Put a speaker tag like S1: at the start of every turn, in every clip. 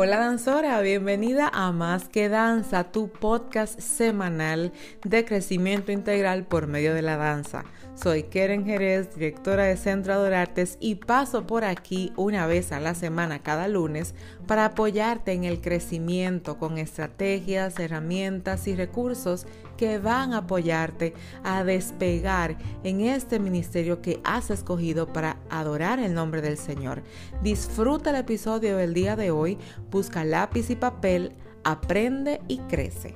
S1: Hola danzora, bienvenida a Más que Danza, tu podcast semanal de crecimiento integral por medio de la danza. Soy Keren Jerez, directora de Centro de Artes y paso por aquí una vez a la semana cada lunes para apoyarte en el crecimiento con estrategias, herramientas y recursos que van a apoyarte a despegar en este ministerio que has escogido para adorar el nombre del Señor. Disfruta el episodio del día de hoy, busca lápiz y papel, aprende y crece.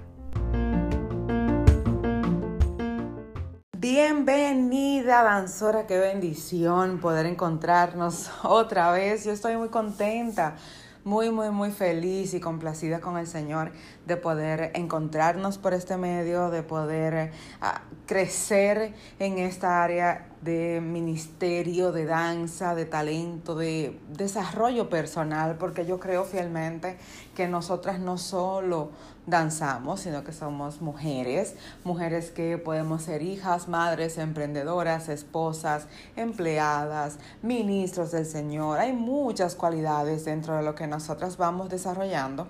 S1: Bienvenida danzora, qué bendición poder encontrarnos otra vez. Yo estoy muy contenta, muy, muy, muy feliz y complacida con el Señor de poder encontrarnos por este medio, de poder ah, crecer en esta área de ministerio, de danza, de talento, de desarrollo personal, porque yo creo fielmente que nosotras no solo danzamos, sino que somos mujeres, mujeres que podemos ser hijas, madres, emprendedoras, esposas, empleadas, ministros del Señor. Hay muchas cualidades dentro de lo que nosotras vamos desarrollando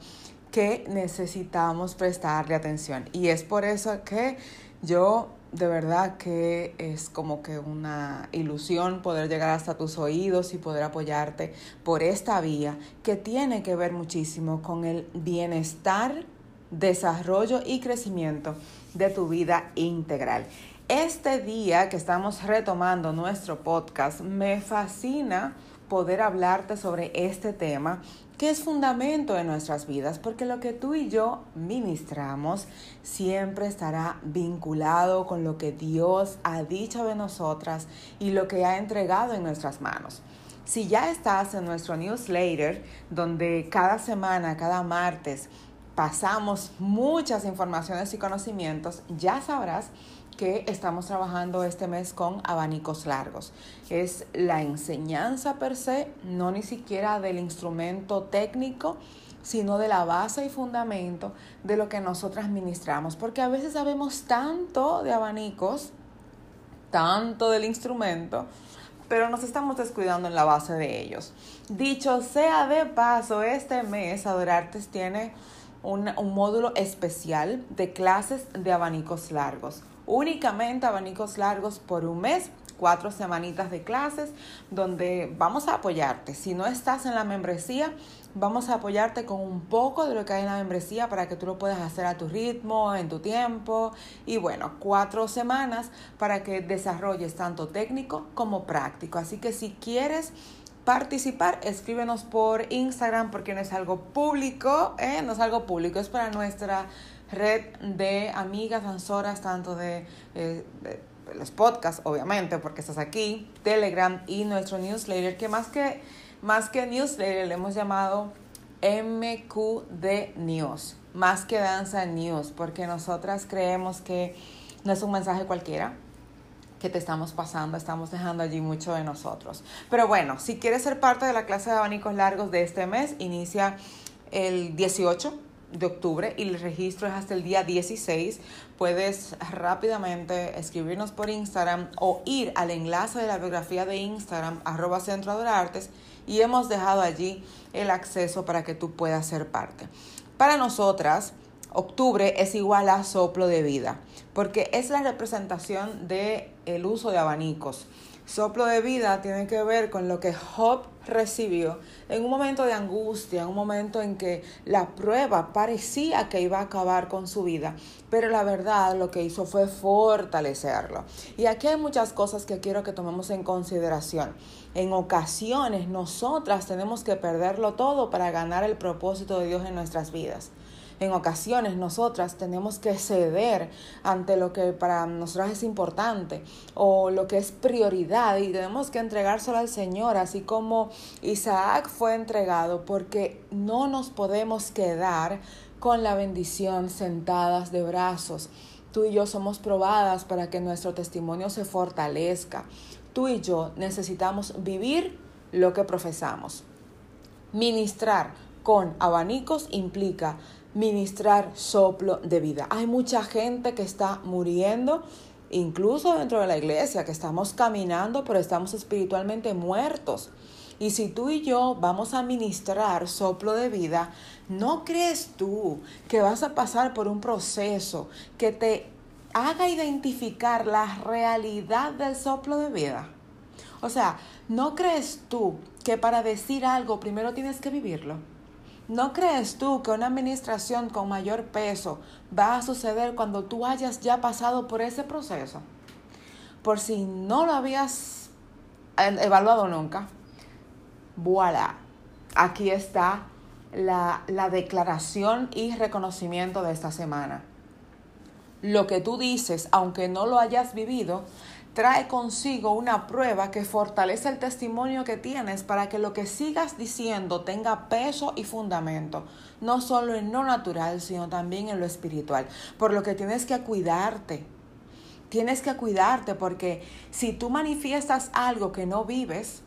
S1: que necesitamos prestarle atención. Y es por eso que yo de verdad que es como que una ilusión poder llegar hasta tus oídos y poder apoyarte por esta vía que tiene que ver muchísimo con el bienestar desarrollo y crecimiento de tu vida integral. Este día que estamos retomando nuestro podcast, me fascina poder hablarte sobre este tema que es fundamento de nuestras vidas, porque lo que tú y yo ministramos siempre estará vinculado con lo que Dios ha dicho de nosotras y lo que ha entregado en nuestras manos. Si ya estás en nuestro newsletter, donde cada semana, cada martes, pasamos muchas informaciones y conocimientos, ya sabrás que estamos trabajando este mes con abanicos largos. Es la enseñanza per se, no ni siquiera del instrumento técnico, sino de la base y fundamento de lo que nosotras ministramos, porque a veces sabemos tanto de abanicos, tanto del instrumento, pero nos estamos descuidando en la base de ellos. Dicho sea de paso, este mes Adorartes tiene un, módulo especial de clases de abanicos largos. Únicamente abanicos largos por un mes cuatro semanitas de clases donde vamos a apoyarte. Si no estás en la membresía, vamos a apoyarte con un poco de lo que hay en la membresía para que tú lo puedas hacer a tu ritmo, en tu tiempo. Y bueno, cuatro semanas para que desarrolles tanto técnico como práctico. Así que si quieres participar, escríbenos por Instagram porque no es algo público, ¿eh? no es algo público, es para nuestra red de amigas danzoras, tanto de, eh, los podcasts, obviamente, porque estás aquí, Telegram y nuestro newsletter, que más que, más que newsletter le hemos llamado MQD News, más que Danza News, porque nosotras creemos que no es un mensaje cualquiera, que te estamos pasando, estamos dejando allí mucho de nosotros. Pero bueno, si quieres ser parte de la clase de abanicos largos de este mes, inicia el 18 de octubre y el registro es hasta el día 16. Puedes rápidamente escribirnos por Instagram o ir al enlace de la biografía de Instagram, arroba Centro de Artes, y hemos dejado allí el acceso para que tú puedas ser parte. Para nosotras, octubre es igual a soplo de vida, porque es la representación del el uso de abanicos. Soplo de vida tiene que ver con lo que Job recibió en un momento de angustia, en un momento en que la prueba parecía que iba a acabar con su vida, pero la verdad lo que hizo fue fortalecerlo. Y aquí hay muchas cosas que quiero que tomemos en consideración. En ocasiones nosotras tenemos que perderlo todo para ganar el propósito de Dios en nuestras vidas en ocasiones nosotras tenemos que ceder ante lo que para nosotras es importante o lo que es prioridad y tenemos que entregárselo al Señor, así como Isaac fue entregado, porque no nos podemos quedar con la bendición sentadas de brazos. Tú y yo somos probadas para que nuestro testimonio se fortalezca. Tú y yo necesitamos vivir lo que profesamos. Ministrar con abanicos implica ministrar soplo de vida. Hay mucha gente que está muriendo incluso dentro de la iglesia, que estamos caminando, pero estamos espiritualmente muertos. Y si tú y yo vamos a ministrar soplo de vida, ¿no crees tú que vas a pasar por un proceso que te haga identificar la realidad del soplo de vida? O sea, ¿no crees tú que para decir algo primero tienes que vivirlo? ¿No crees tú que una administración con mayor peso va a suceder cuando tú hayas ya pasado por ese proceso? Por si no lo habías evaluado nunca, voilà, aquí está la, la declaración y reconocimiento de esta semana. Lo que tú dices, aunque no lo hayas vivido, trae consigo una prueba que fortalece el testimonio que tienes para que lo que sigas diciendo tenga peso y fundamento, no solo en lo natural, sino también en lo espiritual. Por lo que tienes que cuidarte. Tienes que cuidarte porque si tú manifiestas algo que no vives,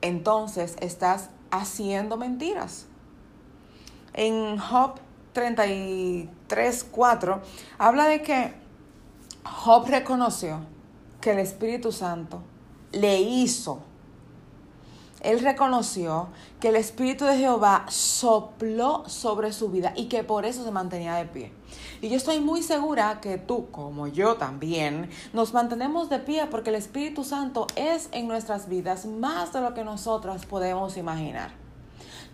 S1: entonces estás haciendo mentiras. En Job 33, 4, habla de que Job reconoció que el Espíritu Santo le hizo. Él reconoció que el Espíritu de Jehová sopló sobre su vida y que por eso se mantenía de pie. Y yo estoy muy segura que tú, como yo también, nos mantenemos de pie porque el Espíritu Santo es en nuestras vidas más de lo que nosotras podemos imaginar.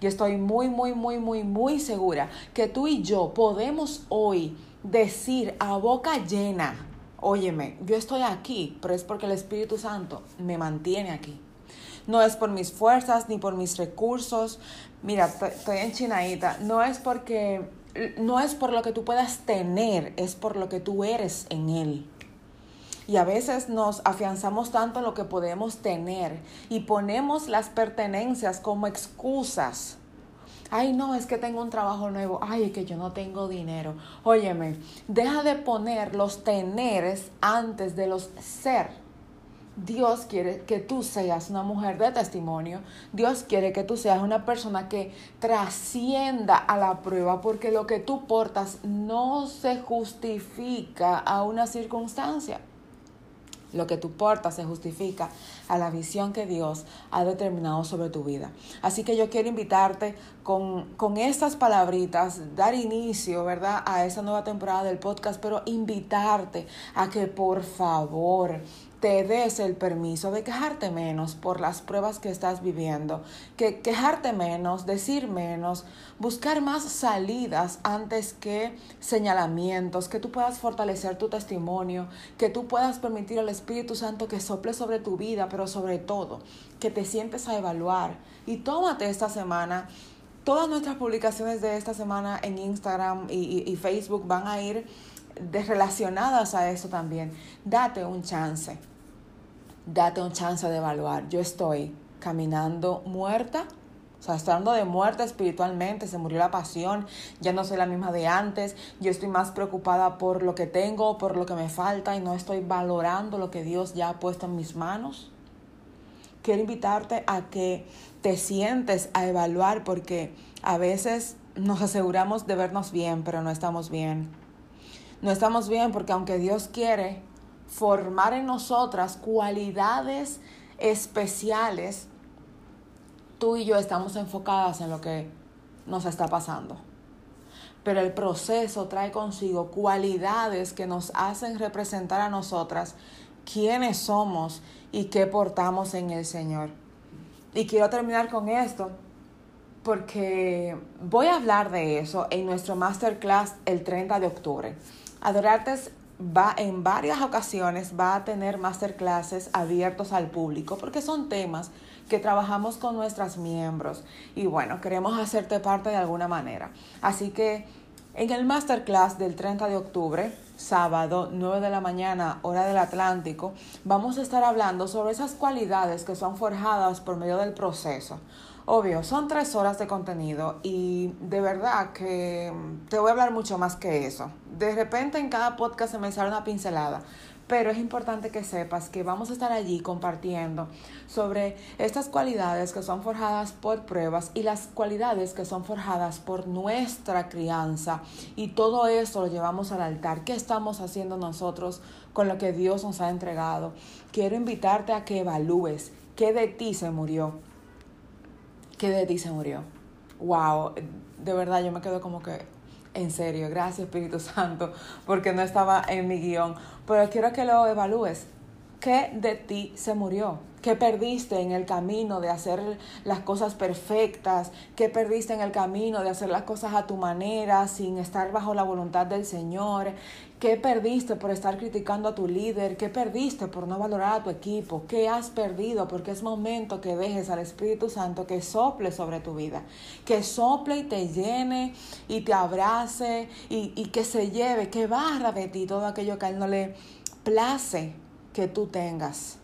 S1: Yo estoy muy, muy, muy, muy, muy segura que tú y yo podemos hoy decir a boca llena, óyeme, yo estoy aquí, pero es porque el Espíritu Santo me mantiene aquí. No es por mis fuerzas ni por mis recursos. Mira, estoy en Chinaita. No es porque, no es por lo que tú puedas tener, es por lo que tú eres en Él. Y a veces nos afianzamos tanto en lo que podemos tener y ponemos las pertenencias como excusas. Ay, no, es que tengo un trabajo nuevo. Ay, es que yo no tengo dinero. Óyeme, deja de poner los teneres antes de los ser. Dios quiere que tú seas una mujer de testimonio. Dios quiere que tú seas una persona que trascienda a la prueba porque lo que tú portas no se justifica a una circunstancia. Lo que tú portas se justifica a la visión que Dios ha determinado sobre tu vida. Así que yo quiero invitarte con, con estas palabritas, dar inicio, ¿verdad?, a esa nueva temporada del podcast, pero invitarte a que por favor te des el permiso de quejarte menos por las pruebas que estás viviendo, que quejarte menos, decir menos, buscar más salidas antes que señalamientos, que tú puedas fortalecer tu testimonio, que tú puedas permitir al Espíritu Santo que sople sobre tu vida, pero sobre todo que te sientes a evaluar y tómate esta semana. Todas nuestras publicaciones de esta semana en Instagram y, y Facebook van a ir relacionadas a eso también. Date un chance. Date un chance de evaluar. Yo estoy caminando muerta. O sea, estoy hablando de muerte espiritualmente, se murió la pasión, ya no soy la misma de antes, yo estoy más preocupada por lo que tengo, por lo que me falta y no estoy valorando lo que Dios ya ha puesto en mis manos. Quiero invitarte a que te sientes a evaluar porque a veces nos aseguramos de vernos bien, pero no estamos bien no estamos bien porque aunque Dios quiere formar en nosotras cualidades especiales, tú y yo estamos enfocadas en lo que nos está pasando. Pero el proceso trae consigo cualidades que nos hacen representar a nosotras quiénes somos y qué portamos en el Señor. Y quiero terminar con esto porque voy a hablar de eso en nuestro masterclass el 30 de octubre. Adorartes va en varias ocasiones va a tener masterclasses abiertos al público porque son temas que trabajamos con nuestras miembros y bueno, queremos hacerte parte de alguna manera. Así que en el masterclass del 30 de octubre, sábado, 9 de la mañana, hora del Atlántico, vamos a estar hablando sobre esas cualidades que son forjadas por medio del proceso. Obvio, son tres horas de contenido y de verdad que te voy a hablar mucho más que eso. De repente en cada podcast se me sale una pincelada, pero es importante que sepas que vamos a estar allí compartiendo sobre estas cualidades que son forjadas por pruebas y las cualidades que son forjadas por nuestra crianza. Y todo eso lo llevamos al altar. ¿Qué estamos haciendo nosotros con lo que Dios nos ha entregado? Quiero invitarte a que evalúes qué de ti se murió. ¿Qué de ti se murió? Wow, de verdad yo me quedo como que en serio, gracias Espíritu Santo, porque no estaba en mi guion. Pero quiero que lo evalúes. ¿Qué de ti se murió? ¿Qué perdiste en el camino de hacer las cosas perfectas? ¿Qué perdiste en el camino de hacer las cosas a tu manera, sin estar bajo la voluntad del Señor? ¿Qué perdiste por estar criticando a tu líder? ¿Qué perdiste por no valorar a tu equipo? ¿Qué has perdido? Porque es momento que dejes al Espíritu Santo que sople sobre tu vida, que sople y te llene y te abrace y, que se lleve, que barra de ti todo aquello que a Él no le place que tú tengas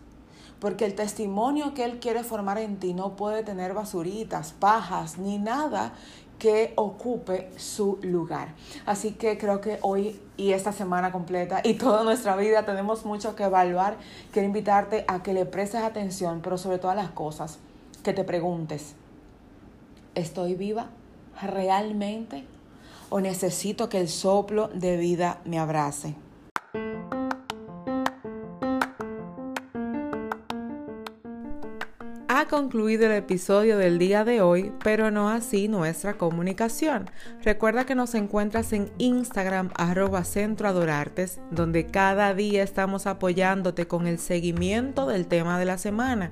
S1: porque el testimonio que Él quiere formar en ti no puede tener basuritas, pajas, ni nada que ocupe su lugar. Así que creo que hoy y esta semana completa y toda nuestra vida tenemos mucho que evaluar. Quiero invitarte a que le prestes atención, pero sobre todas las cosas, que te preguntes, ¿estoy viva realmente? ¿O necesito que el soplo de vida me abrace? Concluido el episodio del día de hoy, pero no así nuestra comunicación. Recuerda que nos encuentras en Instagram arroba donde cada día estamos apoyándote con el seguimiento del tema de la semana.